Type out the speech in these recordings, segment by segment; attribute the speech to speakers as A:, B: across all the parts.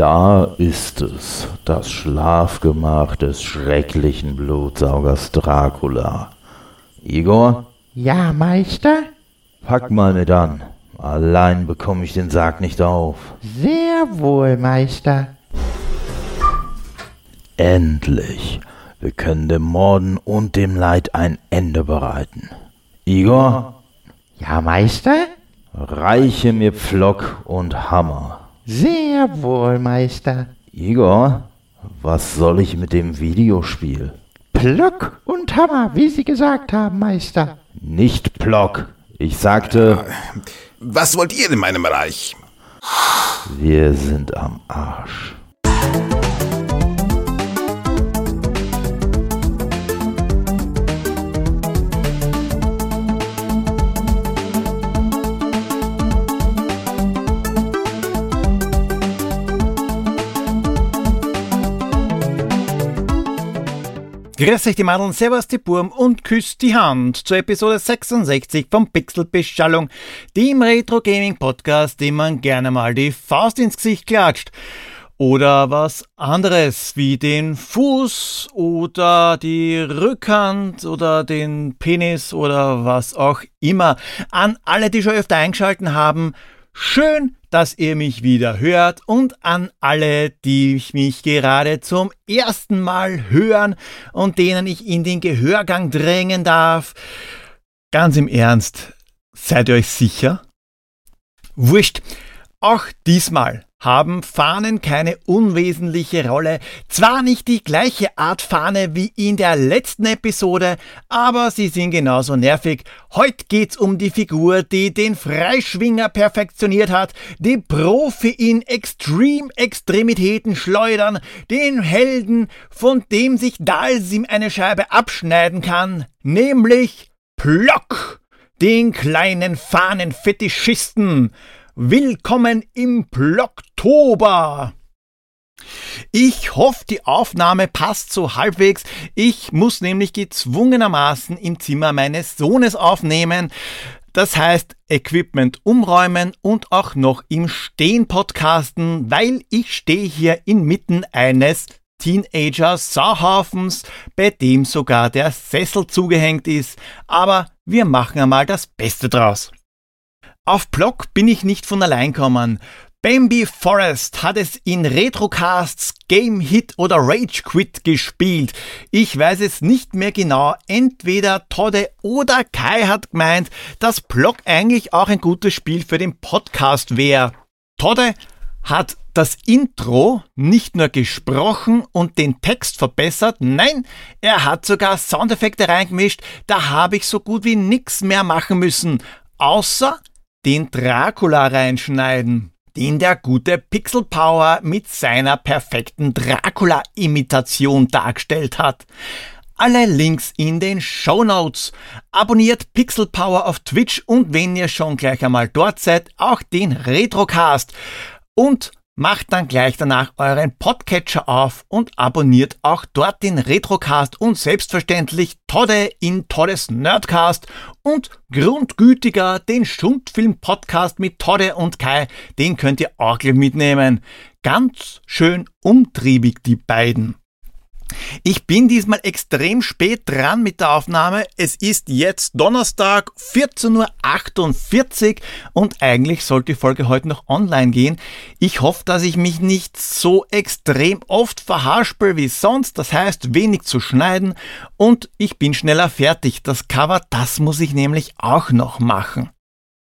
A: Da ist es, das Schlafgemach des schrecklichen Blutsaugers Dracula. Igor?
B: Ja, Meister?
A: Pack mal mit an. Allein bekomme ich den Sarg nicht auf.
B: Sehr wohl, Meister.
A: Endlich. Wir können dem Morden und dem Leid ein Ende bereiten. Igor?
B: Ja, Meister?
A: Reiche mir Pflock und Hammer.
B: Sehr wohl, Meister.
A: Igor, was soll ich mit dem Videospiel?
B: Plock und Hammer, wie Sie gesagt haben, Meister.
A: Nicht Plock. Ich sagte.
C: Was wollt ihr in meinem Reich?
A: Wir sind am Arsch.
D: Grüß euch die Madeln, servus die Burm und küsst die Hand zur Episode 66 vom Pixelbeschallung, dem Retro Gaming Podcast, dem man gerne mal die Faust ins Gesicht klatscht. Oder was anderes wie den Fuß oder die Rückhand oder den Penis oder was auch immer. An alle, die schon öfter eingeschalten haben, Schön, dass ihr mich wieder hört und an alle, die mich gerade zum ersten Mal hören und denen ich in den Gehörgang drängen darf. Ganz im Ernst, seid ihr euch sicher? Wurscht, auch diesmal haben Fahnen keine unwesentliche Rolle. Zwar nicht die gleiche Art Fahne wie in der letzten Episode, aber sie sind genauso nervig. Heute geht's um die Figur, die den Freischwinger perfektioniert hat, die Profi in Extreme-Extremitäten schleudern, den Helden, von dem sich Dalsim eine Scheibe abschneiden kann, nämlich Plock, den kleinen Fahnenfetischisten. Willkommen im Blocktober! Ich hoffe, die Aufnahme passt so halbwegs. Ich muss nämlich gezwungenermaßen im Zimmer meines Sohnes aufnehmen. Das heißt, Equipment umräumen und auch noch im Stehen podcasten, weil ich stehe hier inmitten eines Teenager-Sauhaufens, bei dem sogar der Sessel zugehängt ist. Aber wir machen einmal das Beste draus. Auf Block bin ich nicht von allein kommen. Bambi Forest hat es in Retrocasts Game Hit oder Rage Quit gespielt. Ich weiß es nicht mehr genau. Entweder Todde oder Kai hat gemeint, dass Block eigentlich auch ein gutes Spiel für den Podcast wäre. Todde hat das Intro nicht nur gesprochen und den Text verbessert, nein, er hat sogar Soundeffekte reingemischt, da habe ich so gut wie nichts mehr machen müssen, außer den Dracula reinschneiden, den der gute Pixel Power mit seiner perfekten Dracula-Imitation dargestellt hat. Alle Links in den Show Notes. Abonniert Pixel Power auf Twitch und wenn ihr schon gleich einmal dort seid, auch den Retrocast. Und Macht dann gleich danach euren Podcatcher auf und abonniert auch dort den Retrocast und selbstverständlich Todde in Toddes Nerdcast und grundgütiger den Stundfilm-Podcast mit Todde und Kai, den könnt ihr auch gleich mitnehmen. Ganz schön umtriebig die beiden. Ich bin diesmal extrem spät dran mit der Aufnahme. Es ist jetzt Donnerstag 14.48 Uhr und eigentlich sollte die Folge heute noch online gehen. Ich hoffe, dass ich mich nicht so extrem oft verhaspel wie sonst. Das heißt, wenig zu schneiden und ich bin schneller fertig. Das Cover, das muss ich nämlich auch noch machen.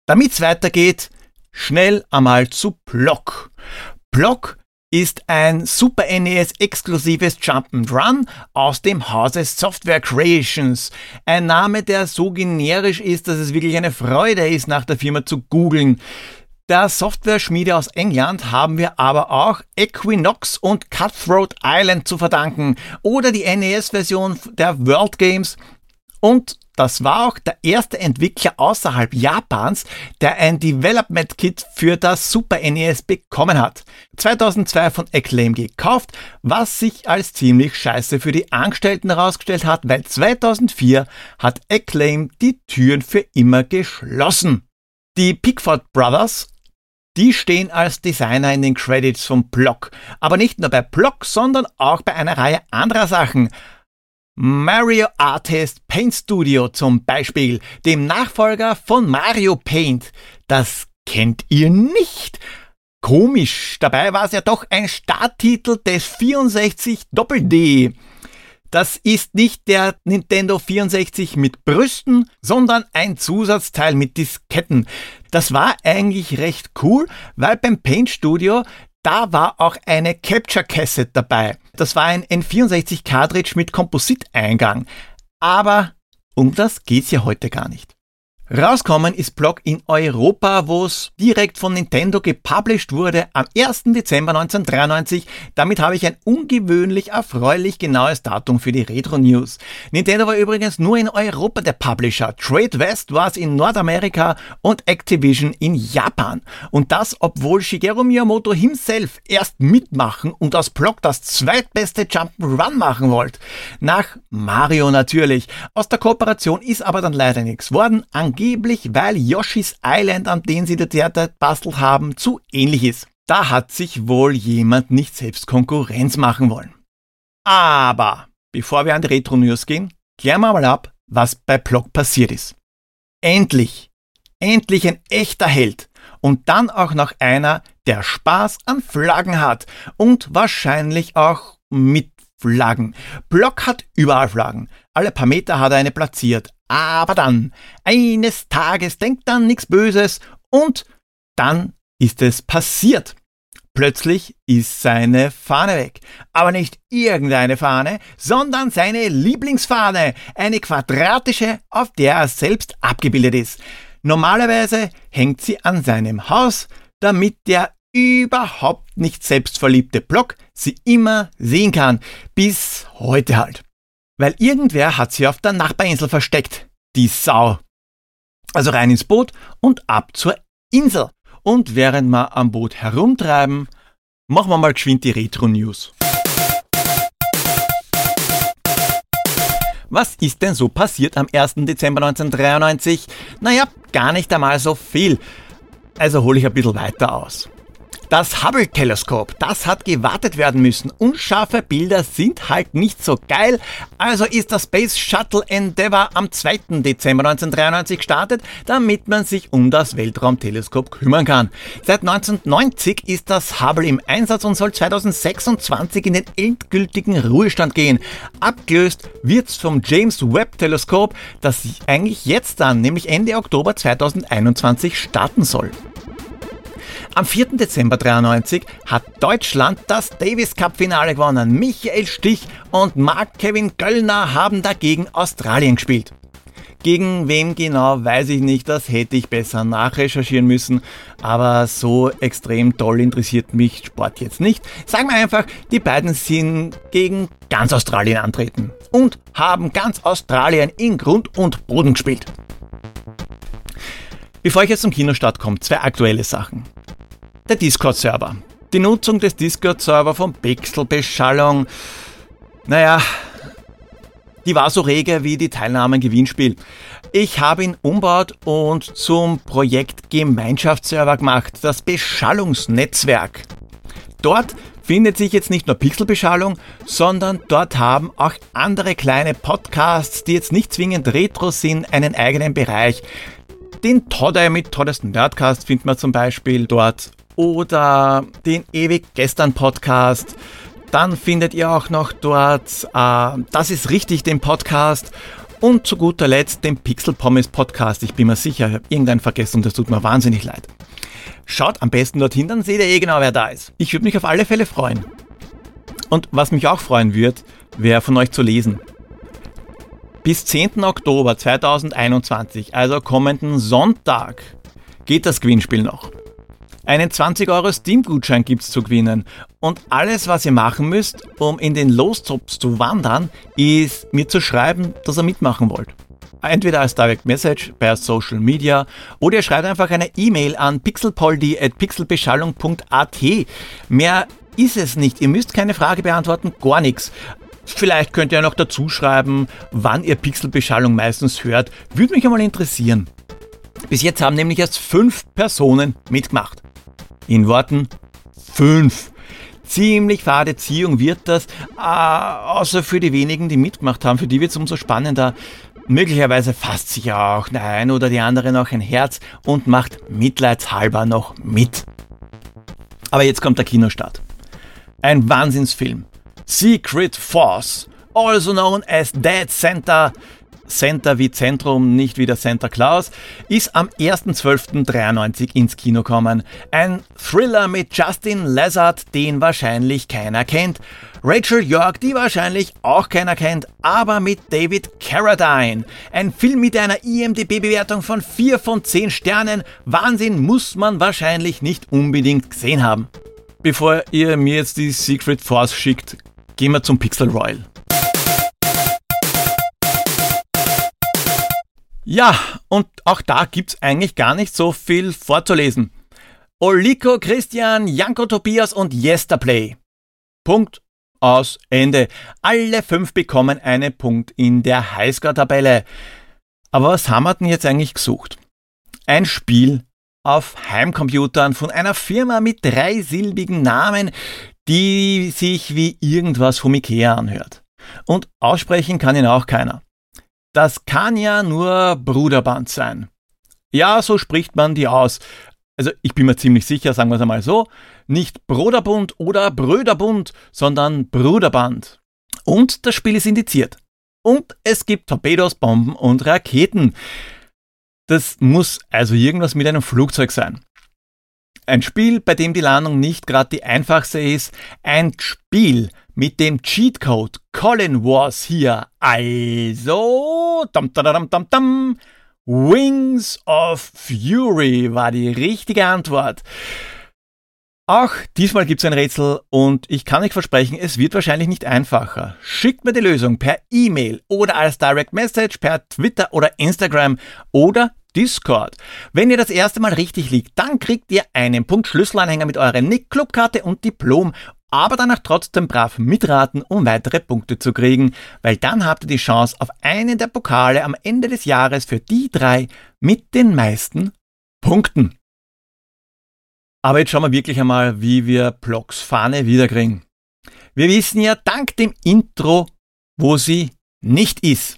D: Damit's weitergeht, schnell einmal zu Block. Block ist ein Super NES exklusives Jump'n'Run aus dem Hause Software Creations. Ein Name, der so generisch ist, dass es wirklich eine Freude ist, nach der Firma zu googeln. Der Software-Schmiede aus England haben wir aber auch Equinox und Cutthroat Island zu verdanken oder die NES-Version der World Games und das war auch der erste Entwickler außerhalb Japans, der ein Development Kit für das Super NES bekommen hat. 2002 von Acclaim gekauft, was sich als ziemlich scheiße für die Angestellten herausgestellt hat, weil 2004 hat Acclaim die Türen für immer geschlossen. Die Pickford Brothers Die stehen als Designer in den Credits vom Block. Aber nicht nur bei Block, sondern auch bei einer Reihe anderer Sachen. Mario Artist Paint Studio zum Beispiel, dem Nachfolger von Mario Paint. Das kennt ihr nicht. Komisch, dabei war es ja doch ein Starttitel des 64 Doppel-D. Das ist nicht der Nintendo 64 mit Brüsten, sondern ein Zusatzteil mit Disketten. Das war eigentlich recht cool, weil beim Paint Studio da war auch eine Capture Cassette dabei. Das war ein N64 Cartridge mit Kompositeingang. Aber um das geht's ja heute gar nicht. Rauskommen ist Block in Europa, wo es direkt von Nintendo gepublished wurde am 1. Dezember 1993. Damit habe ich ein ungewöhnlich erfreulich genaues Datum für die Retro News. Nintendo war übrigens nur in Europa der Publisher. Trade West war es in Nordamerika und Activision in Japan. Und das, obwohl Shigeru Miyamoto himself erst mitmachen und aus Block das zweitbeste Jump'n'Run machen wollte. Nach Mario natürlich. Aus der Kooperation ist aber dann leider nichts worden angeblich, weil Yoshi's Island, an den sie der Theater bastelt haben, zu ähnlich ist. Da hat sich wohl jemand nicht selbst Konkurrenz machen wollen. Aber bevor wir an die Retro News gehen, klären wir mal ab, was bei Block passiert ist. Endlich, endlich ein echter Held und dann auch noch einer, der Spaß an Flaggen hat und wahrscheinlich auch mit Flaggen. Block hat überall Flaggen. Alle paar Meter hat er eine platziert. Aber dann, eines Tages denkt dann nichts Böses und dann ist es passiert. Plötzlich ist seine Fahne weg. Aber nicht irgendeine Fahne, sondern seine Lieblingsfahne. Eine quadratische, auf der er selbst abgebildet ist. Normalerweise hängt sie an seinem Haus, damit der überhaupt nicht selbstverliebte Block sie immer sehen kann. Bis heute halt. Weil irgendwer hat sie auf der Nachbarinsel versteckt. Die Sau. Also rein ins Boot und ab zur Insel. Und während wir am Boot herumtreiben, machen wir mal geschwind die Retro-News. Was ist denn so passiert am 1. Dezember 1993? Naja, gar nicht einmal so viel. Also hole ich ein bisschen weiter aus. Das Hubble-Teleskop, das hat gewartet werden müssen. Unscharfe Bilder sind halt nicht so geil. Also ist das Space Shuttle Endeavour am 2. Dezember 1993 gestartet, damit man sich um das Weltraumteleskop kümmern kann. Seit 1990 ist das Hubble im Einsatz und soll 2026 in den endgültigen Ruhestand gehen. Abgelöst wird's vom James Webb Teleskop, das eigentlich jetzt dann, nämlich Ende Oktober 2021 starten soll. Am 4. Dezember 93 hat Deutschland das Davis Cup Finale gewonnen. Michael Stich und Mark Kevin Göllner haben dagegen Australien gespielt. Gegen wem genau, weiß ich nicht, das hätte ich besser nachrecherchieren müssen, aber so extrem toll interessiert mich Sport jetzt nicht. Sagen wir einfach, die beiden sind gegen ganz Australien antreten und haben ganz Australien in Grund und Boden gespielt. Bevor ich jetzt zum Kinostart komme, zwei aktuelle Sachen. Der Discord-Server. Die Nutzung des Discord-Server von Pixelbeschallung, naja, die war so rege wie die Teilnahme im Gewinnspiel. Ich habe ihn umbaut und zum Projekt Gemeinschaftsserver gemacht, das Beschallungsnetzwerk. Dort findet sich jetzt nicht nur Pixelbeschallung, sondern dort haben auch andere kleine Podcasts, die jetzt nicht zwingend Retro sind, einen eigenen Bereich. Den Todder mit Toddesten Nerdcast findet man zum Beispiel dort oder den Ewig Gestern Podcast. Dann findet ihr auch noch dort äh, Das ist richtig, den Podcast. Und zu guter Letzt den Pixel Pommes Podcast. Ich bin mir sicher, ich habe irgendeinen vergessen und das tut mir wahnsinnig leid. Schaut am besten dorthin, dann seht ihr eh genau, wer da ist. Ich würde mich auf alle Fälle freuen. Und was mich auch freuen wird, wäre von euch zu lesen. Bis 10. Oktober 2021, also kommenden Sonntag, geht das Gewinnspiel noch. Einen 20 Euro Steam-Gutschein gibt's zu gewinnen. Und alles, was ihr machen müsst, um in den Lostops zu wandern, ist mir zu schreiben, dass ihr mitmachen wollt. Entweder als Direct Message per Social Media oder ihr schreibt einfach eine E-Mail an pixelpoldi.pixelbeschallung.at. Mehr ist es nicht. Ihr müsst keine Frage beantworten, gar nichts. Vielleicht könnt ihr noch dazu schreiben, wann ihr Pixelbeschallung meistens hört. Würde mich einmal interessieren. Bis jetzt haben nämlich erst fünf Personen mitgemacht. In Worten 5. Ziemlich fade Ziehung wird das, äh, außer für die wenigen, die mitgemacht haben. Für die wird es umso spannender. Möglicherweise fasst sich auch der ein oder die andere noch ein Herz und macht mitleidshalber noch mit. Aber jetzt kommt der Kinostart. Ein Wahnsinnsfilm. Secret Force, also known as Dead Center, Center wie Zentrum, nicht wie der Santa Claus, ist am 1.12.93 ins Kino kommen. Ein Thriller mit Justin Lazard, den wahrscheinlich keiner kennt. Rachel York, die wahrscheinlich auch keiner kennt, aber mit David Carradine. Ein Film mit einer IMDB-Bewertung von 4 von 10 Sternen. Wahnsinn muss man wahrscheinlich nicht unbedingt gesehen haben. Bevor ihr mir jetzt die Secret Force schickt, gehen wir zum Pixel Royal. Ja, und auch da gibt's eigentlich gar nicht so viel vorzulesen. Oliko, Christian, Janko, Tobias und Yesterplay. Punkt aus Ende. Alle fünf bekommen einen Punkt in der Highscore-Tabelle. Aber was haben wir denn jetzt eigentlich gesucht? Ein Spiel auf Heimcomputern von einer Firma mit dreisilbigen Namen, die sich wie irgendwas vom Ikea anhört. Und aussprechen kann ihn auch keiner. Das kann ja nur Bruderband sein. Ja, so spricht man die aus. Also ich bin mir ziemlich sicher, sagen wir es einmal so, nicht Bruderbund oder Bröderbund, sondern Bruderband. Und das Spiel ist indiziert. Und es gibt Torpedos, Bomben und Raketen. Das muss also irgendwas mit einem Flugzeug sein. Ein Spiel, bei dem die Landung nicht gerade die einfachste ist. Ein Spiel mit dem Cheatcode Colin Wars hier. Also, dam, dam, dam, dam, Wings of Fury war die richtige Antwort. Auch diesmal gibt es ein Rätsel und ich kann euch versprechen, es wird wahrscheinlich nicht einfacher. Schickt mir die Lösung per E-Mail oder als Direct Message per Twitter oder Instagram oder Discord. Wenn ihr das erste Mal richtig liegt, dann kriegt ihr einen Punkt Schlüsselanhänger mit eurer Nick-Clubkarte und Diplom, aber danach trotzdem brav mitraten, um weitere Punkte zu kriegen, weil dann habt ihr die Chance auf einen der Pokale am Ende des Jahres für die drei mit den meisten Punkten. Aber jetzt schauen wir wirklich einmal, wie wir Blocks Fahne wiederkriegen. Wir wissen ja dank dem Intro, wo sie nicht ist.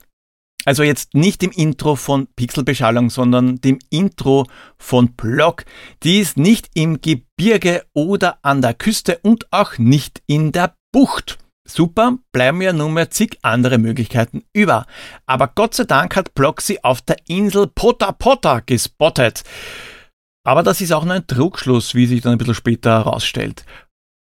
D: Also jetzt nicht im Intro von Pixelbeschallung, sondern dem Intro von Block. Die ist nicht im Gebirge oder an der Küste und auch nicht in der Bucht. Super, bleiben ja nur mehr zig andere Möglichkeiten über. Aber Gott sei Dank hat Block sie auf der Insel Potta Potta gespottet. Aber das ist auch nur ein Trugschluss, wie sich dann ein bisschen später herausstellt.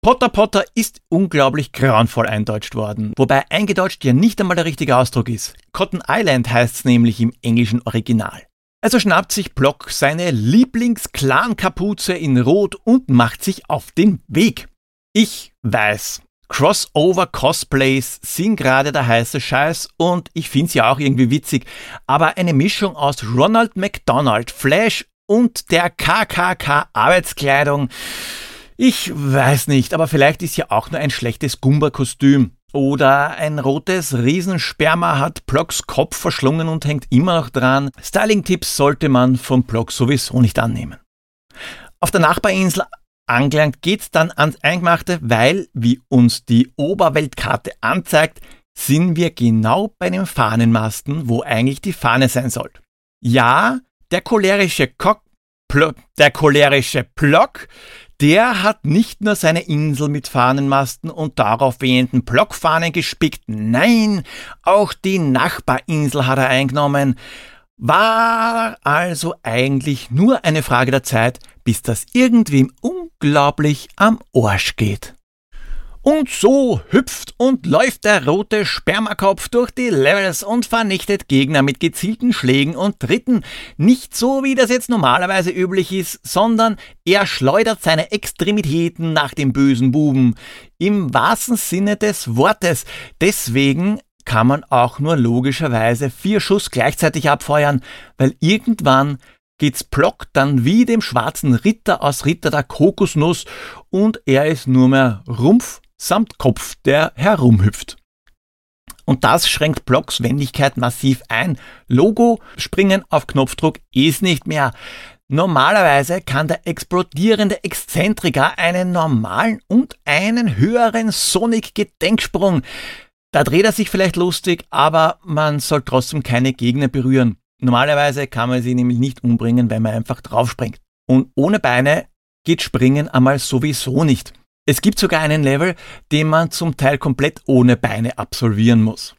D: Potter Potter ist unglaublich grauenvoll eindeutscht worden, wobei eingedeutscht ja nicht einmal der richtige Ausdruck ist. Cotton Island heißt es nämlich im englischen Original. Also schnappt sich Block seine Lieblings-Clan-Kapuze in Rot und macht sich auf den Weg. Ich weiß, Crossover-Cosplays sind gerade der heiße Scheiß und ich find's ja auch irgendwie witzig, aber eine Mischung aus Ronald McDonald, Flash und der KKK-Arbeitskleidung ich weiß nicht, aber vielleicht ist ja auch nur ein schlechtes Gumba-Kostüm. Oder ein rotes Riesensperma hat Blocks Kopf verschlungen und hängt immer noch dran. Styling-Tipps sollte man vom Block sowieso nicht annehmen. Auf der Nachbarinsel angelangt geht's dann ans Eingemachte, weil, wie uns die Oberweltkarte anzeigt, sind wir genau bei den Fahnenmasten, wo eigentlich die Fahne sein soll. Ja, der cholerische Cock, der cholerische Block der hat nicht nur seine Insel mit Fahnenmasten und darauf wehenden Blockfahnen gespickt, nein, auch die Nachbarinsel hat er eingenommen. War also eigentlich nur eine Frage der Zeit, bis das irgendwem unglaublich am Arsch geht. Und so hüpft und läuft der rote Spermakopf durch die Levels und vernichtet Gegner mit gezielten Schlägen und Tritten. Nicht so, wie das jetzt normalerweise üblich ist, sondern er schleudert seine Extremitäten nach dem bösen Buben. Im wahrsten Sinne des Wortes. Deswegen kann man auch nur logischerweise vier Schuss gleichzeitig abfeuern, weil irgendwann geht's Plock dann wie dem schwarzen Ritter aus Ritter der Kokosnuss und er ist nur mehr Rumpf samt Kopf, der herumhüpft. Und das schränkt Blocks Wendigkeit massiv ein. Logo springen auf Knopfdruck ist nicht mehr. Normalerweise kann der explodierende Exzentriker einen normalen und einen höheren Sonic-Gedenksprung. Da dreht er sich vielleicht lustig, aber man soll trotzdem keine Gegner berühren. Normalerweise kann man sie nämlich nicht umbringen, wenn man einfach draufspringt. Und ohne Beine geht Springen einmal sowieso nicht. Es gibt sogar einen Level, den man zum Teil komplett ohne Beine absolvieren muss.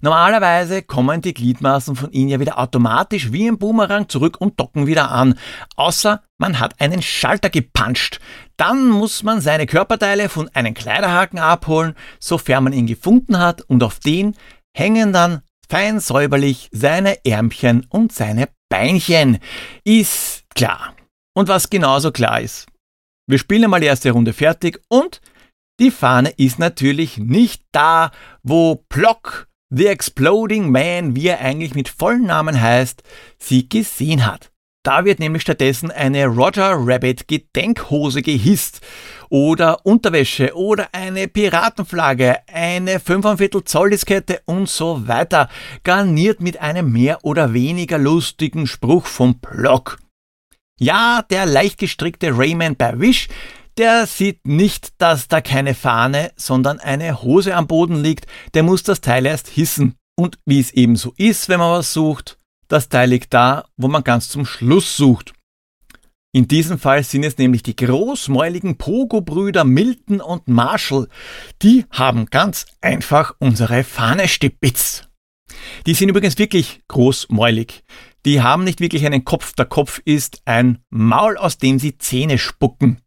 D: Normalerweise kommen die Gliedmaßen von ihnen ja wieder automatisch wie ein Boomerang zurück und docken wieder an, außer man hat einen Schalter gepanscht. Dann muss man seine Körperteile von einem Kleiderhaken abholen, sofern man ihn gefunden hat, und auf den hängen dann fein säuberlich seine Ärmchen und seine Beinchen. Ist klar. Und was genauso klar ist, wir spielen mal die erste Runde fertig und die Fahne ist natürlich nicht da, wo Plock The Exploding Man, wie er eigentlich mit vollen Namen heißt, sie gesehen hat. Da wird nämlich stattdessen eine Roger Rabbit Gedenkhose gehisst oder Unterwäsche oder eine Piratenflagge, eine 5,25 Zoll Diskette und so weiter, garniert mit einem mehr oder weniger lustigen Spruch vom Block. Ja, der leicht gestrickte Rayman bei Wish der sieht nicht, dass da keine Fahne, sondern eine Hose am Boden liegt, der muss das Teil erst hissen. Und wie es eben so ist, wenn man was sucht, das Teil liegt da, wo man ganz zum Schluss sucht. In diesem Fall sind es nämlich die großmäuligen Pogo-Brüder Milton und Marshall. Die haben ganz einfach unsere Fahne stibitzt. Die sind übrigens wirklich großmäulig. Die haben nicht wirklich einen Kopf. Der Kopf ist ein Maul, aus dem sie Zähne spucken.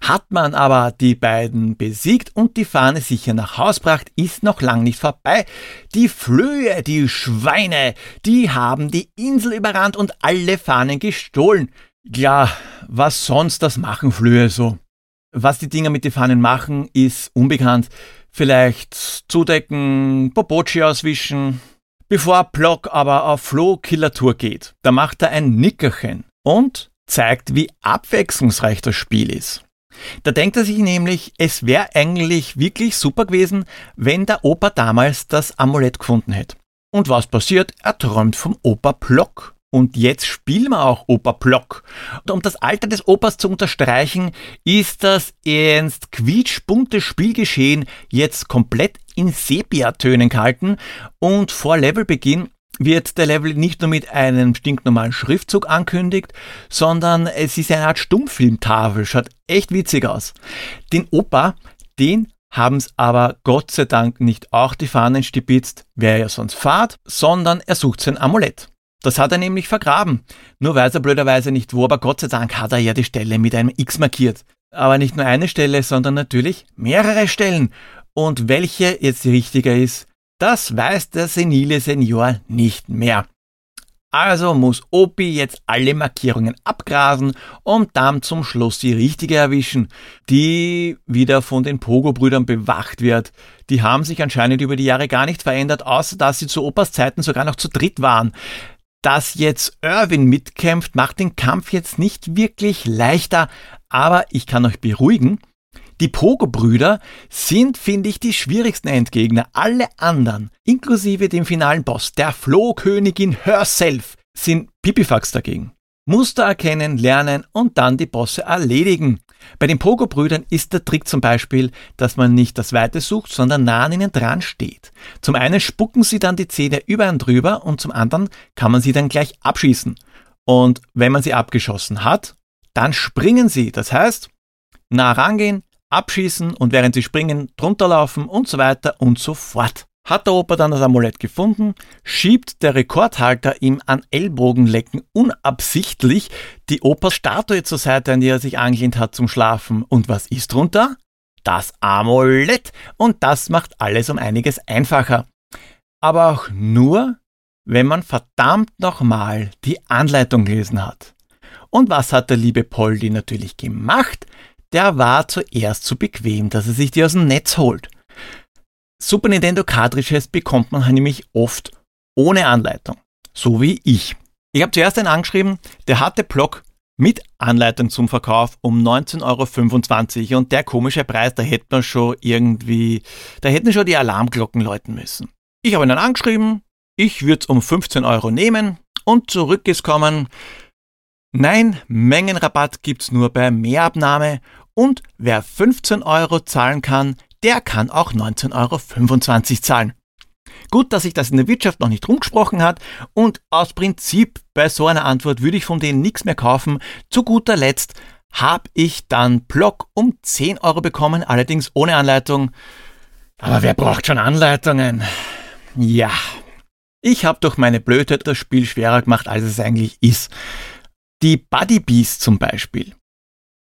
D: Hat man aber die beiden besiegt und die Fahne sicher nach Haus bracht, ist noch lang nicht vorbei. Die Flöhe, die Schweine, die haben die Insel überrannt und alle Fahnen gestohlen. Ja, was sonst das machen Flöhe so? Was die Dinger mit den Fahnen machen, ist unbekannt. Vielleicht zudecken, Popochi auswischen. Bevor Block aber auf Floh-Killer-Tour geht, da macht er ein Nickerchen und zeigt, wie abwechslungsreich das Spiel ist. Da denkt er sich nämlich, es wäre eigentlich wirklich super gewesen, wenn der Opa damals das Amulett gefunden hätte. Und was passiert? Er träumt vom Opa Plock. Und jetzt spielen wir auch Opa Plock. Und um das Alter des Opas zu unterstreichen, ist das ernst quietschbunte Spielgeschehen jetzt komplett in Sepia-Tönen gehalten und vor Levelbeginn wird der Level nicht nur mit einem stinknormalen Schriftzug ankündigt, sondern es ist eine Art Stummfilmtafel, schaut echt witzig aus. Den Opa, den haben es aber Gott sei Dank nicht auch die Fahnen stibitzt, wer ja sonst fahrt, sondern er sucht sein Amulett. Das hat er nämlich vergraben. Nur weiß er blöderweise nicht wo, aber Gott sei Dank hat er ja die Stelle mit einem X markiert. Aber nicht nur eine Stelle, sondern natürlich mehrere Stellen. Und welche jetzt die richtige ist, das weiß der senile Senior nicht mehr. Also muss Opi jetzt alle Markierungen abgrasen und dann zum Schluss die richtige erwischen, die wieder von den Pogo-Brüdern bewacht wird. Die haben sich anscheinend über die Jahre gar nicht verändert, außer dass sie zu Opas Zeiten sogar noch zu dritt waren. Dass jetzt Irwin mitkämpft, macht den Kampf jetzt nicht wirklich leichter, aber ich kann euch beruhigen, die Pogo-Brüder sind, finde ich, die schwierigsten Endgegner. Alle anderen, inklusive dem finalen Boss, der Flohkönigin herself, sind Pipifax dagegen. Muster erkennen, lernen und dann die Bosse erledigen. Bei den Pogo-Brüdern ist der Trick zum Beispiel, dass man nicht das Weite sucht, sondern nah an ihnen dran steht. Zum einen spucken sie dann die Zähne über und drüber und zum anderen kann man sie dann gleich abschießen. Und wenn man sie abgeschossen hat, dann springen sie. Das heißt, nah rangehen, abschießen und während sie springen, drunter laufen und so weiter und so fort. Hat der Opa dann das Amulett gefunden, schiebt der Rekordhalter ihm an Ellbogenlecken unabsichtlich die Opas Statue zur Seite, an die er sich angelehnt hat zum Schlafen. Und was ist drunter? Das Amulett. Und das macht alles um einiges einfacher. Aber auch nur, wenn man verdammt nochmal die Anleitung gelesen hat. Und was hat der liebe Poldi natürlich gemacht? Der war zuerst zu bequem, dass er sich die aus dem Netz holt. Super Nintendo Cartridges bekommt man nämlich oft ohne Anleitung, so wie ich. Ich habe zuerst einen angeschrieben, der hatte Block mit Anleitung zum Verkauf um 19,25 Euro und der komische Preis, da hätte man schon irgendwie, da hätten schon die Alarmglocken läuten müssen. Ich habe ihn dann angeschrieben, ich würde es um 15 Euro nehmen und zurück ist kommen, Nein, Mengenrabatt gibt's nur bei Mehrabnahme und wer 15 Euro zahlen kann, der kann auch 19,25 Euro zahlen. Gut, dass sich das in der Wirtschaft noch nicht rumgesprochen hat und aus Prinzip bei so einer Antwort würde ich von denen nichts mehr kaufen. Zu guter Letzt habe ich dann Block um 10 Euro bekommen, allerdings ohne Anleitung. Aber wer braucht schon Anleitungen? Ja, ich habe durch meine Blödheit das Spiel schwerer gemacht, als es eigentlich ist. Die Buddy Bees zum Beispiel.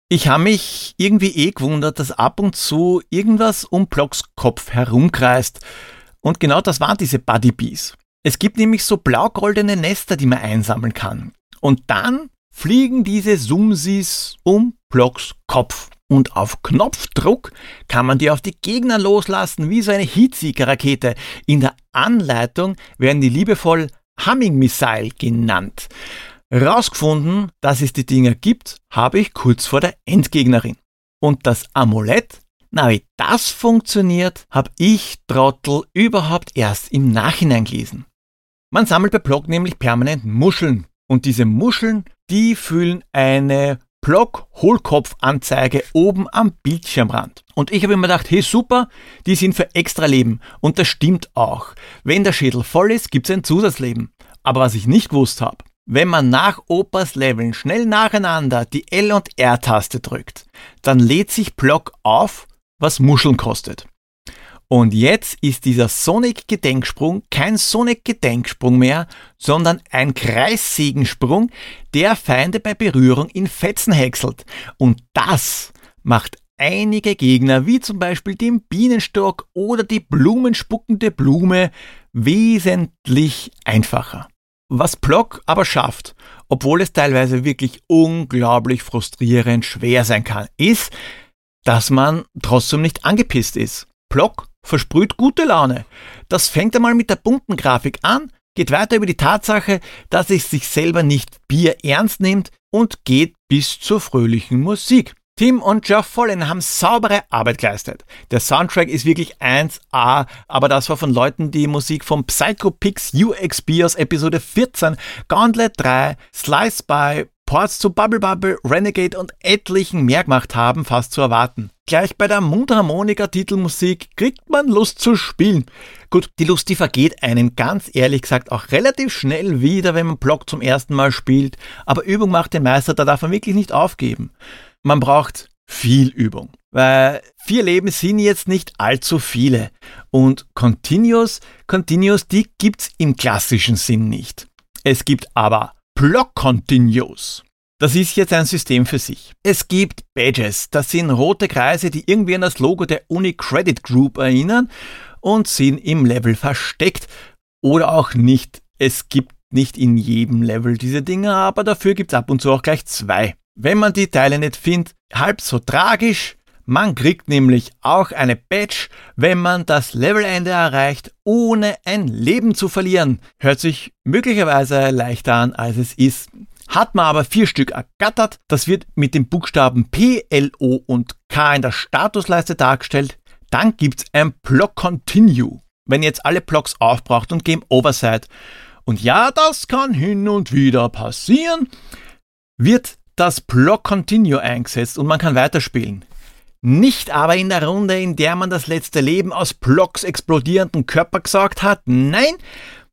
D: Ich habe mich irgendwie eh gewundert, dass ab und zu irgendwas um Blocks Kopf herumkreist. Und genau das waren diese Buddy Bees. Es gibt nämlich so blau-goldene Nester, die man einsammeln kann. Und dann fliegen diese Sumsis um Blocks Kopf. Und auf Knopfdruck kann man die auf die Gegner loslassen, wie so eine Heatseeker-Rakete. In der Anleitung werden die liebevoll Humming Missile genannt. Rausgefunden, dass es die Dinger gibt, habe ich kurz vor der Endgegnerin. Und das Amulett, na wie das funktioniert, habe ich Trottel überhaupt erst im Nachhinein gelesen. Man sammelt bei Block nämlich permanent Muscheln. Und diese Muscheln, die füllen eine Block-Hohlkopf-Anzeige oben am Bildschirmrand. Und ich habe immer gedacht, hey super, die sind für extra Leben. Und das stimmt auch. Wenn der Schädel voll ist, gibt es ein Zusatzleben. Aber was ich nicht gewusst habe, wenn man nach Opas Leveln schnell nacheinander die L- und R-Taste drückt, dann lädt sich Block auf, was Muscheln kostet. Und jetzt ist dieser Sonic-Gedenksprung kein Sonic-Gedenksprung mehr, sondern ein Kreissägensprung, der Feinde bei Berührung in Fetzen häckselt. Und das macht einige Gegner, wie zum Beispiel den Bienenstock oder die blumenspuckende Blume, wesentlich einfacher. Was Block aber schafft, obwohl es teilweise wirklich unglaublich frustrierend schwer sein kann, ist, dass man trotzdem nicht angepisst ist. Block versprüht gute Laune. Das fängt einmal mit der bunten Grafik an, geht weiter über die Tatsache, dass es sich selber nicht Bier ernst nimmt und geht bis zur fröhlichen Musik. Tim und Jeff Follen haben saubere Arbeit geleistet. Der Soundtrack ist wirklich 1A, aber das war von Leuten, die Musik vom Psycho Pix UXB aus Episode 14, Gauntlet 3, Slice by, Ports zu Bubble Bubble, Renegade und etlichen mehr gemacht haben, fast zu erwarten. Gleich bei der Mundharmonika-Titelmusik kriegt man Lust zu spielen. Gut, die Lust, die vergeht einem ganz ehrlich gesagt auch relativ schnell wieder, wenn man Block zum ersten Mal spielt, aber Übung macht den Meister, da darf man wirklich nicht aufgeben man braucht viel Übung. Weil vier Leben sind jetzt nicht allzu viele. Und Continuous, Continuous, die gibt's im klassischen Sinn nicht. Es gibt aber Block Continuous. Das ist jetzt ein System für sich. Es gibt Badges, das sind rote Kreise, die irgendwie an das Logo der Uni Credit Group erinnern und sind im Level versteckt oder auch nicht. Es gibt nicht in jedem Level diese Dinge, aber dafür gibt's ab und zu auch gleich zwei. Wenn man die Teile nicht findet, halb so tragisch. Man kriegt nämlich auch eine Badge, wenn man das Levelende erreicht, ohne ein Leben zu verlieren. Hört sich möglicherweise leichter an, als es ist. Hat man aber vier Stück ergattert, das wird mit den Buchstaben P, L, O und K in der Statusleiste dargestellt, dann gibt's ein Block Continue. Wenn ihr jetzt alle Blocks aufbraucht und Game Over seid, und ja, das kann hin und wieder passieren, wird das Block Continue eingesetzt und man kann weiterspielen. Nicht aber in der Runde, in der man das letzte Leben aus Blocks explodierenden Körper gesaugt hat. Nein,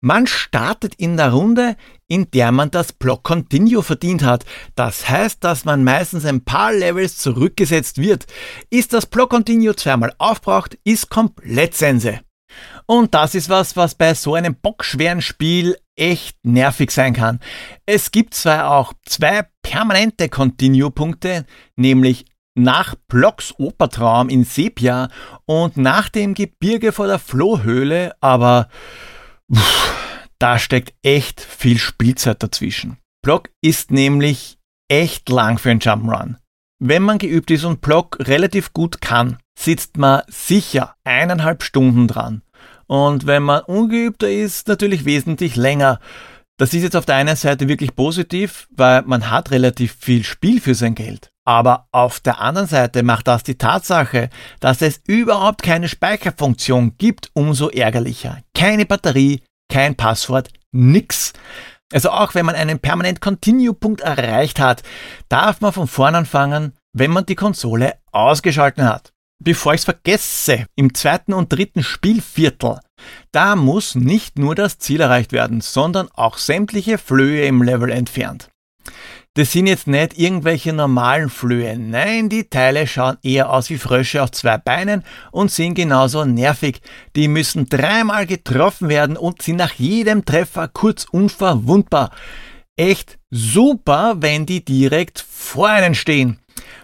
D: man startet in der Runde, in der man das Block Continue verdient hat. Das heißt, dass man meistens ein paar Levels zurückgesetzt wird. Ist das Block Continue zweimal aufbraucht, ist komplett Sense. Und das ist was, was bei so einem bockschweren Spiel echt nervig sein kann. Es gibt zwar auch zwei permanente Continue-Punkte, nämlich nach Blocks Opertraum in Sepia und nach dem Gebirge vor der Flohhöhle, aber pff, da steckt echt viel Spielzeit dazwischen. Block ist nämlich echt lang für ein Jump'n'Run. Wenn man geübt ist und Block relativ gut kann, sitzt man sicher eineinhalb Stunden dran. Und wenn man ungeübter ist, natürlich wesentlich länger. Das ist jetzt auf der einen Seite wirklich positiv, weil man hat relativ viel Spiel für sein Geld. Aber auf der anderen Seite macht das die Tatsache, dass es überhaupt keine Speicherfunktion gibt, umso ärgerlicher. Keine Batterie, kein Passwort, nix. Also auch wenn man einen Permanent Continue-Punkt erreicht hat, darf man von vorn anfangen, wenn man die Konsole ausgeschalten hat. Bevor ich es vergesse, im zweiten und dritten Spielviertel, da muss nicht nur das Ziel erreicht werden, sondern auch sämtliche Flöhe im Level entfernt. Das sind jetzt nicht irgendwelche normalen Flöhe. Nein, die Teile schauen eher aus wie Frösche auf zwei Beinen und sind genauso nervig. Die müssen dreimal getroffen werden und sind nach jedem Treffer kurz unverwundbar. Echt super, wenn die direkt vor einen stehen.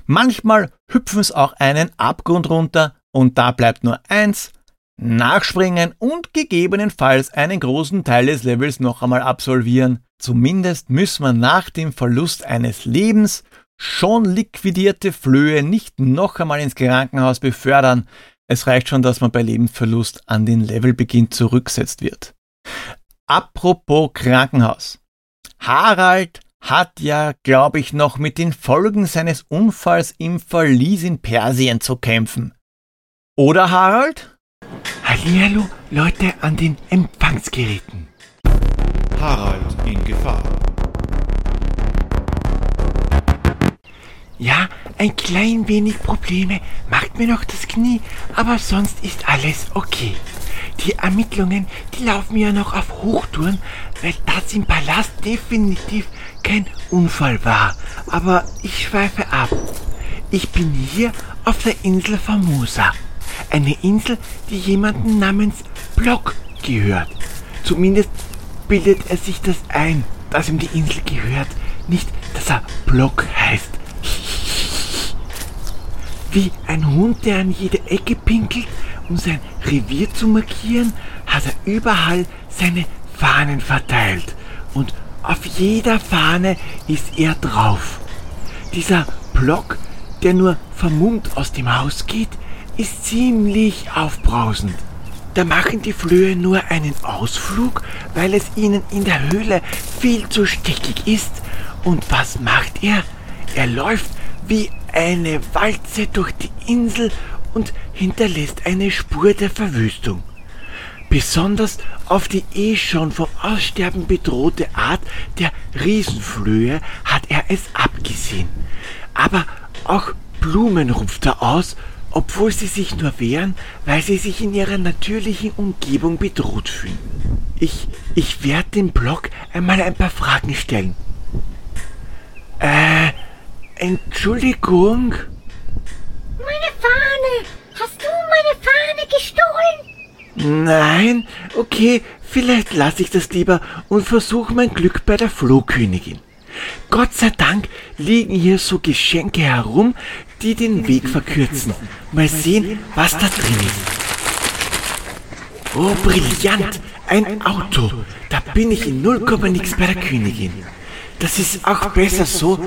D: Manchmal hüpfen es auch einen Abgrund runter und da bleibt nur eins, nachspringen und gegebenenfalls einen großen Teil des Levels noch einmal absolvieren. Zumindest müssen wir nach dem Verlust eines Lebens schon liquidierte Flöhe nicht noch einmal ins Krankenhaus befördern. Es reicht schon, dass man bei Lebensverlust an den Levelbeginn zurücksetzt wird. Apropos Krankenhaus. Harald hat ja, glaube ich, noch mit den Folgen seines Unfalls im Verlies in Persien zu kämpfen. Oder Harald?
B: Hallihallo, Leute an den Empfangsgeräten.
E: Harald in Gefahr.
B: Ja, ein klein wenig Probleme macht mir noch das Knie, aber sonst ist alles okay. Die Ermittlungen, die laufen ja noch auf Hochtouren, weil das im Palast definitiv kein Unfall war. Aber ich schweife ab. Ich bin hier auf der Insel Formosa. Eine Insel, die jemanden namens Block gehört. Zumindest bildet er sich das ein, dass ihm die Insel gehört, nicht, dass er Block heißt. Wie ein Hund, der an jede Ecke pinkelt, um sein Revier zu markieren, hat er überall seine Fahnen verteilt. Und auf jeder Fahne ist er drauf. Dieser Block, der nur vermummt aus dem Haus geht, ist ziemlich aufbrausend. Da machen die Flöhe nur einen Ausflug, weil es ihnen in der Höhle viel zu stickig ist. Und was macht er? Er läuft wie eine Walze durch die Insel und hinterlässt eine Spur der Verwüstung. Besonders auf die eh schon vom Aussterben bedrohte Art der Riesenflöhe hat er es abgesehen. Aber auch Blumen rupft er aus obwohl sie sich nur wehren, weil sie sich in ihrer natürlichen Umgebung bedroht fühlen. Ich, ich werde dem Blog einmal ein paar Fragen stellen. Äh, Entschuldigung?
F: Meine Fahne! Hast du meine Fahne gestohlen?
B: Nein, okay, vielleicht lasse ich das lieber und versuche mein Glück bei der Flohkönigin. Gott sei Dank liegen hier so Geschenke herum, die den Weg verkürzen. Mal sehen, was da drin ist. Oh, brillant! Ein Auto! Da bin ich in null Komma nix bei der Königin. Das ist auch besser so,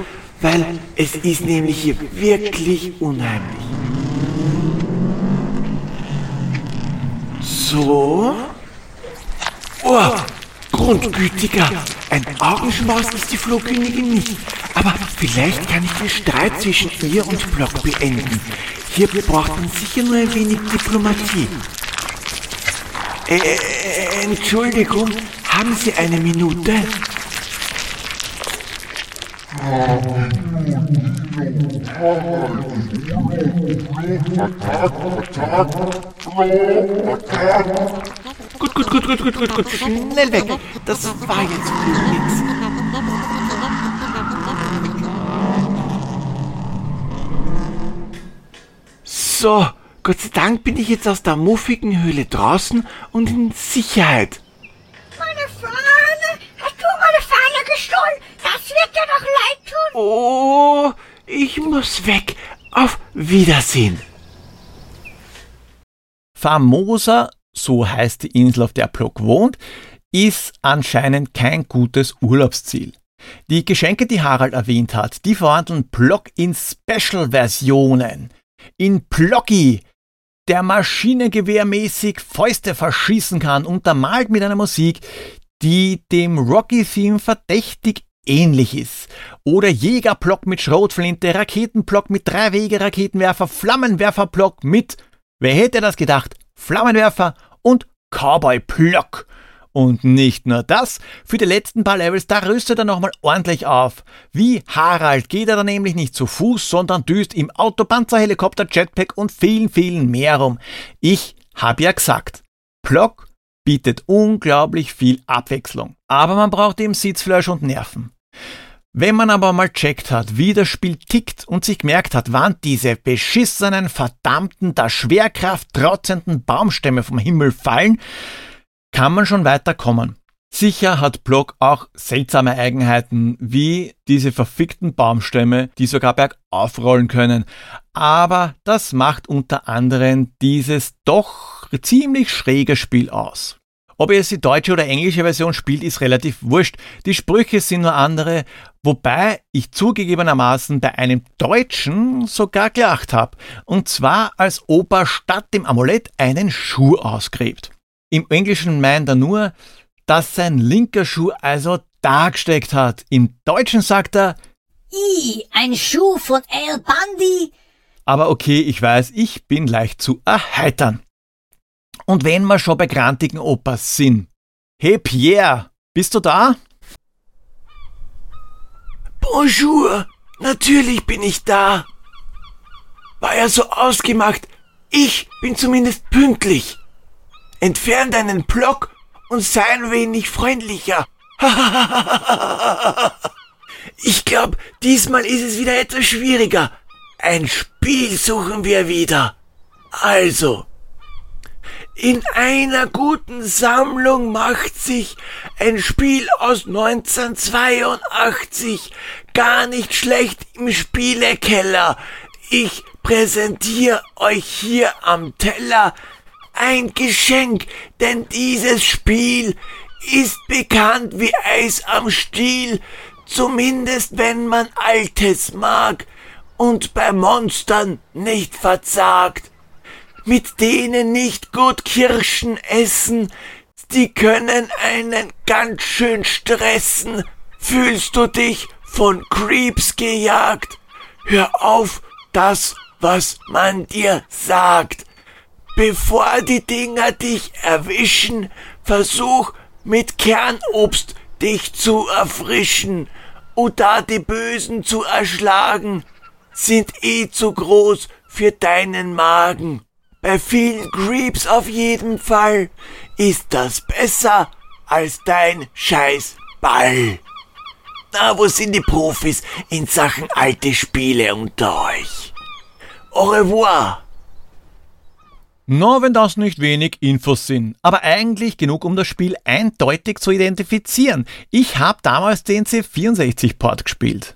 B: weil es ist nämlich hier wirklich unheimlich. So. Oh, Grundgütiger. Ein Augenschmaus ist die Flohkönigin nicht. Aber vielleicht kann ich den Streit zwischen ihr und Block beenden. Hier braucht man sicher nur ein wenig Diplomatie. Äh, äh, Entschuldigung, haben Sie eine Minute? Gut, gut, gut, gut, gut, gut, gut. Schnell weg. Das war jetzt nichts. So, Gott sei Dank bin ich jetzt aus der muffigen Höhle draußen und in Sicherheit.
F: Meine Fahne! Hast du meine Fahne gestohlen? Das wird dir doch leid tun.
B: Oh, ich muss weg. Auf Wiedersehen.
D: Famosa, so heißt die Insel, auf der Block wohnt, ist anscheinend kein gutes Urlaubsziel. Die Geschenke, die Harald erwähnt hat, die verwandeln Block in Special-Versionen in Ploggy, der maschinengewehrmäßig Fäuste verschießen kann, untermalt mit einer Musik, die dem Rocky-Theme verdächtig ähnlich ist. Oder Jägerblock mit Schrotflinte, Raketenblock mit Drei-Wege-Raketenwerfer, Flammenwerferblock mit, wer hätte das gedacht, Flammenwerfer und Cowboy-Block. Und nicht nur das, für die letzten paar Levels, da rüstet er nochmal ordentlich auf. Wie Harald geht er da nämlich nicht zu Fuß, sondern düst im Auto, Panzer, Helikopter, Jetpack und vielen, vielen mehr rum. Ich hab ja gesagt, Plock bietet unglaublich viel Abwechslung. Aber man braucht eben Sitzfleisch und Nerven. Wenn man aber mal checkt hat, wie das Spiel tickt und sich gemerkt hat, wann diese beschissenen, verdammten, der Schwerkraft trotzenden Baumstämme vom Himmel fallen, kann man schon weiterkommen. Sicher hat Block auch seltsame Eigenheiten, wie diese verfickten Baumstämme, die sogar bergauf rollen können. Aber das macht unter anderem dieses doch ziemlich schräge Spiel aus. Ob ihr es die deutsche oder englische Version spielt, ist relativ wurscht. Die Sprüche sind nur andere, wobei ich zugegebenermaßen bei einem Deutschen sogar gelacht habe. Und zwar als Opa statt dem Amulett einen Schuh ausgräbt. Im Englischen meint er nur, dass sein linker Schuh also da gesteckt hat. Im Deutschen sagt er,
F: I, ein Schuh von Al Bundy.
D: aber okay, ich weiß, ich bin leicht zu erheitern. Und wenn wir schon bei grantigen Opas sind. Hey Pierre, bist du da?
B: Bonjour, natürlich bin ich da. War ja so ausgemacht, ich bin zumindest pünktlich. Entfern deinen Block und sei ein wenig freundlicher. ich glaube, diesmal ist es wieder etwas schwieriger. Ein Spiel suchen wir wieder. Also, in einer guten Sammlung macht sich ein Spiel aus 1982 gar nicht schlecht im Spielekeller. Ich präsentiere euch hier am Teller ein Geschenk, denn dieses Spiel ist bekannt wie Eis am Stiel, zumindest wenn man Altes mag und bei Monstern nicht verzagt mit denen nicht gut Kirschen essen, die können einen ganz schön stressen. Fühlst du dich von Creeps gejagt? Hör auf das, was man dir sagt. Bevor die Dinger dich erwischen, versuch mit Kernobst dich zu erfrischen. Oder die Bösen zu erschlagen, sind eh zu groß für deinen Magen. Bei vielen Creeps auf jeden Fall ist das besser als dein scheiß Ball. Na, wo sind die Profis in Sachen alte Spiele unter euch? Au revoir.
D: No, wenn das nicht wenig Infos sind. Aber eigentlich genug, um das Spiel eindeutig zu identifizieren. Ich habe damals den C64-Port gespielt.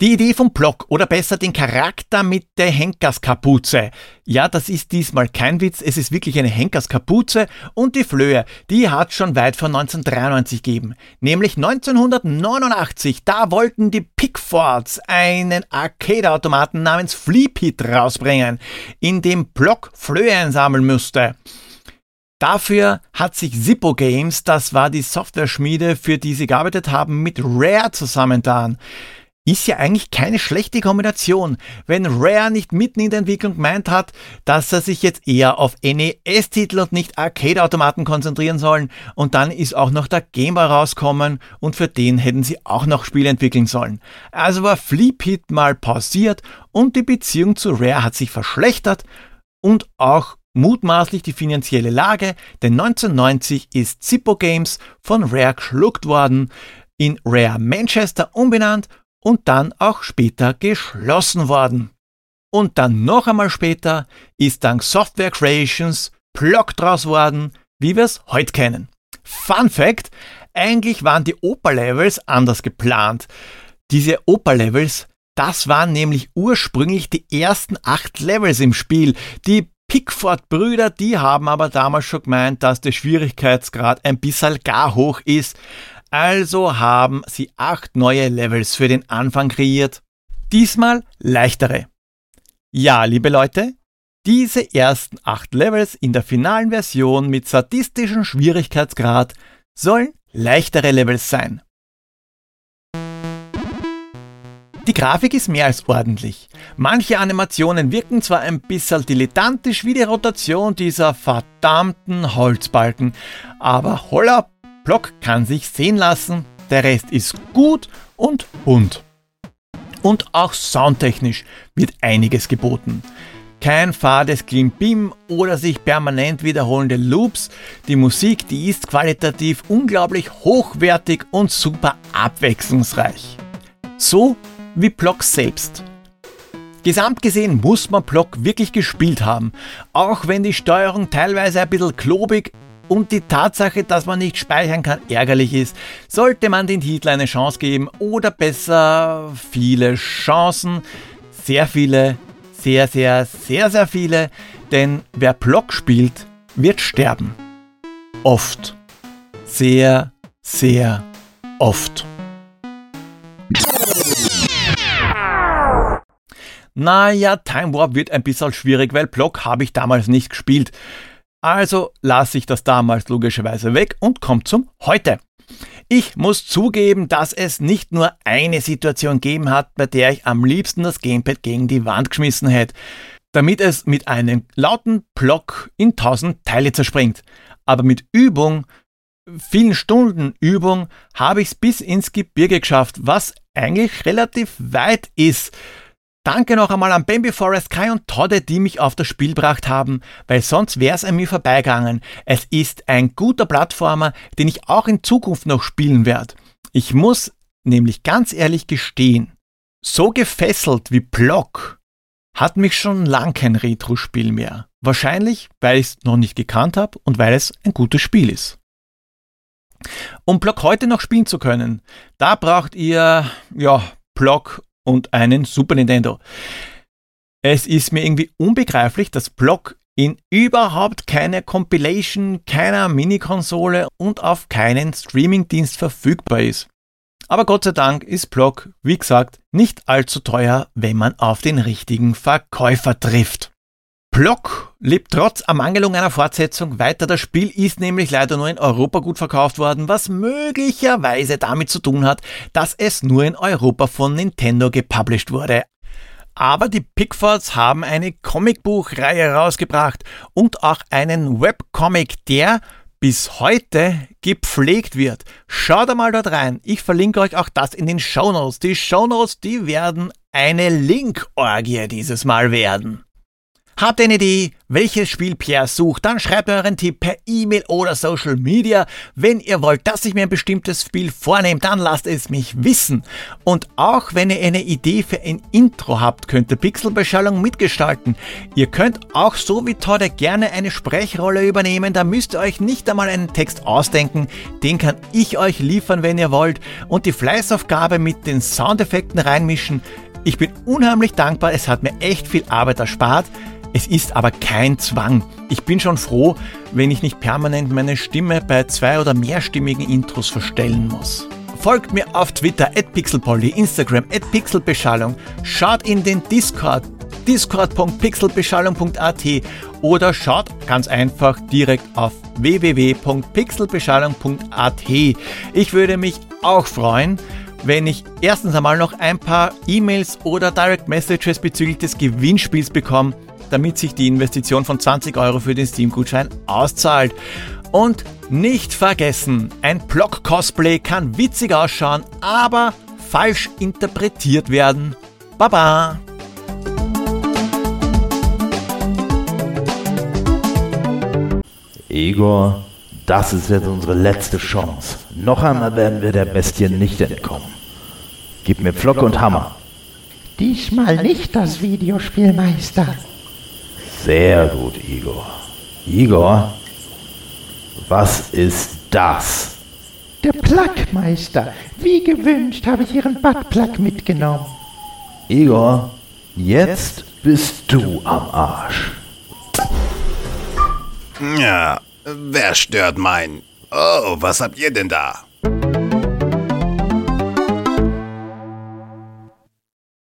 D: Die Idee vom Block oder besser den Charakter mit der Henkerskapuze. Ja, das ist diesmal kein Witz, es ist wirklich eine Henkerskapuze und die Flöhe, die hat schon weit vor 1993 gegeben. Nämlich 1989, da wollten die Pickfords einen Arcade-Automaten namens Fleepit rausbringen, in dem Block Flöhe einsammeln müsste. Dafür hat sich Zippo Games, das war die Software-Schmiede, für die sie gearbeitet haben, mit Rare zusammentan ist ja eigentlich keine schlechte Kombination, wenn Rare nicht mitten in der Entwicklung gemeint hat, dass er sich jetzt eher auf NES-Titel und nicht Arcade-Automaten konzentrieren sollen und dann ist auch noch der Game Boy rauskommen und für den hätten sie auch noch Spiele entwickeln sollen. Also war Fleepit mal pausiert und die Beziehung zu Rare hat sich verschlechtert und auch mutmaßlich die finanzielle Lage, denn 1990 ist Zippo Games von Rare geschluckt worden, in Rare Manchester umbenannt und dann auch später geschlossen worden. Und dann noch einmal später ist dank Software Creations Block draus worden, wie wir es heute kennen. Fun Fact, eigentlich waren die Oper-Levels anders geplant. Diese Oper-Levels, das waren nämlich ursprünglich die ersten acht Levels im Spiel. Die Pickford-Brüder, die haben aber damals schon gemeint, dass der Schwierigkeitsgrad ein bisschen gar hoch ist. Also haben sie acht neue Levels für den Anfang kreiert. Diesmal leichtere. Ja, liebe Leute, diese ersten acht Levels in der finalen Version mit sadistischem Schwierigkeitsgrad sollen leichtere Levels sein. Die Grafik ist mehr als ordentlich. Manche Animationen wirken zwar ein bisschen dilettantisch wie die Rotation dieser verdammten Holzbalken, aber holla, Block kann sich sehen lassen, der Rest ist gut und bunt. Und auch soundtechnisch wird einiges geboten. Kein fades Klimbim oder sich permanent wiederholende Loops. Die Musik, die ist qualitativ unglaublich hochwertig und super abwechslungsreich. So wie Block selbst. Gesamt gesehen muss man Block wirklich gespielt haben, auch wenn die Steuerung teilweise ein bisschen klobig und die Tatsache, dass man nicht speichern kann, ärgerlich ist, sollte man den Titel eine Chance geben oder besser viele Chancen, sehr viele, sehr, sehr, sehr, sehr viele, denn wer Block spielt, wird sterben. Oft. Sehr, sehr oft. Naja, Time Warp wird ein bisschen schwierig, weil Block habe ich damals nicht gespielt. Also lasse ich das damals logischerweise weg und komme zum Heute. Ich muss zugeben, dass es nicht nur eine Situation gegeben hat, bei der ich am liebsten das Gamepad gegen die Wand geschmissen hätte, damit es mit einem lauten Block in tausend Teile zerspringt. Aber mit Übung, vielen Stunden Übung, habe ich es bis ins Gebirge geschafft, was eigentlich relativ weit ist. Danke noch einmal an Bambi Forest, Kai und Todde, die mich auf das Spiel gebracht haben, weil sonst wäre es an mir vorbeigegangen. Es ist ein guter Plattformer, den ich auch in Zukunft noch spielen werde. Ich muss nämlich ganz ehrlich gestehen, so gefesselt wie Block hat mich schon lang kein Retro-Spiel mehr. Wahrscheinlich, weil ich es noch nicht gekannt habe und weil es ein gutes Spiel ist. Um Block heute noch spielen zu können, da braucht ihr, ja, Block und einen Super Nintendo. Es ist mir irgendwie unbegreiflich, dass Block in überhaupt keiner Compilation, keiner Minikonsole und auf keinen Streamingdienst verfügbar ist. Aber Gott sei Dank ist Block, wie gesagt, nicht allzu teuer, wenn man auf den richtigen Verkäufer trifft. Block lebt trotz Ermangelung einer Fortsetzung weiter. Das Spiel ist nämlich leider nur in Europa gut verkauft worden, was möglicherweise damit zu tun hat, dass es nur in Europa von Nintendo gepublished wurde. Aber die Pickfords haben eine Comicbuchreihe rausgebracht und auch einen Webcomic, der bis heute gepflegt wird. Schaut einmal dort rein. Ich verlinke euch auch das in den Shownotes. Die Shownotes, die werden eine Linkorgie dieses Mal werden. Habt ihr eine Idee, welches Spiel Pierre sucht? Dann schreibt mir euren Tipp per E-Mail oder Social Media. Wenn ihr wollt, dass ich mir ein bestimmtes Spiel vornehme, dann lasst es mich wissen. Und auch wenn ihr eine Idee für ein Intro habt, könnt ihr Pixelbeschallung mitgestalten. Ihr könnt auch so wie Tode gerne eine Sprechrolle übernehmen. Da müsst ihr euch nicht einmal einen Text ausdenken. Den kann ich euch liefern, wenn ihr wollt. Und die Fleißaufgabe mit den Soundeffekten reinmischen. Ich bin unheimlich dankbar. Es hat mir echt viel Arbeit erspart. Es ist aber kein Zwang. Ich bin schon froh, wenn ich nicht permanent meine Stimme bei zwei- oder mehrstimmigen Intros verstellen muss. Folgt mir auf Twitter at pixelpolly, Instagram at pixelbeschallung, schaut in den Discord discord.pixelbeschallung.at oder schaut ganz einfach direkt auf www.pixelbeschallung.at. Ich würde mich auch freuen, wenn ich erstens einmal noch ein paar E-Mails oder Direct Messages bezüglich des Gewinnspiels bekomme damit sich die Investition von 20 Euro für den Steam-Gutschein auszahlt. Und nicht vergessen, ein Block-Cosplay kann witzig ausschauen, aber falsch interpretiert werden. Baba!
A: Igor, das ist jetzt unsere letzte Chance. Noch einmal werden wir der Bestie nicht entkommen. Gib mir Pflock und Hammer.
F: Diesmal nicht das Videospielmeister.
A: Sehr gut, Igor. Igor, was ist das?
F: Der Plackmeister. Wie gewünscht habe ich Ihren Buttplug mitgenommen.
A: Igor, jetzt bist du am Arsch.
C: Ja, wer stört mein... Oh, was habt ihr denn da?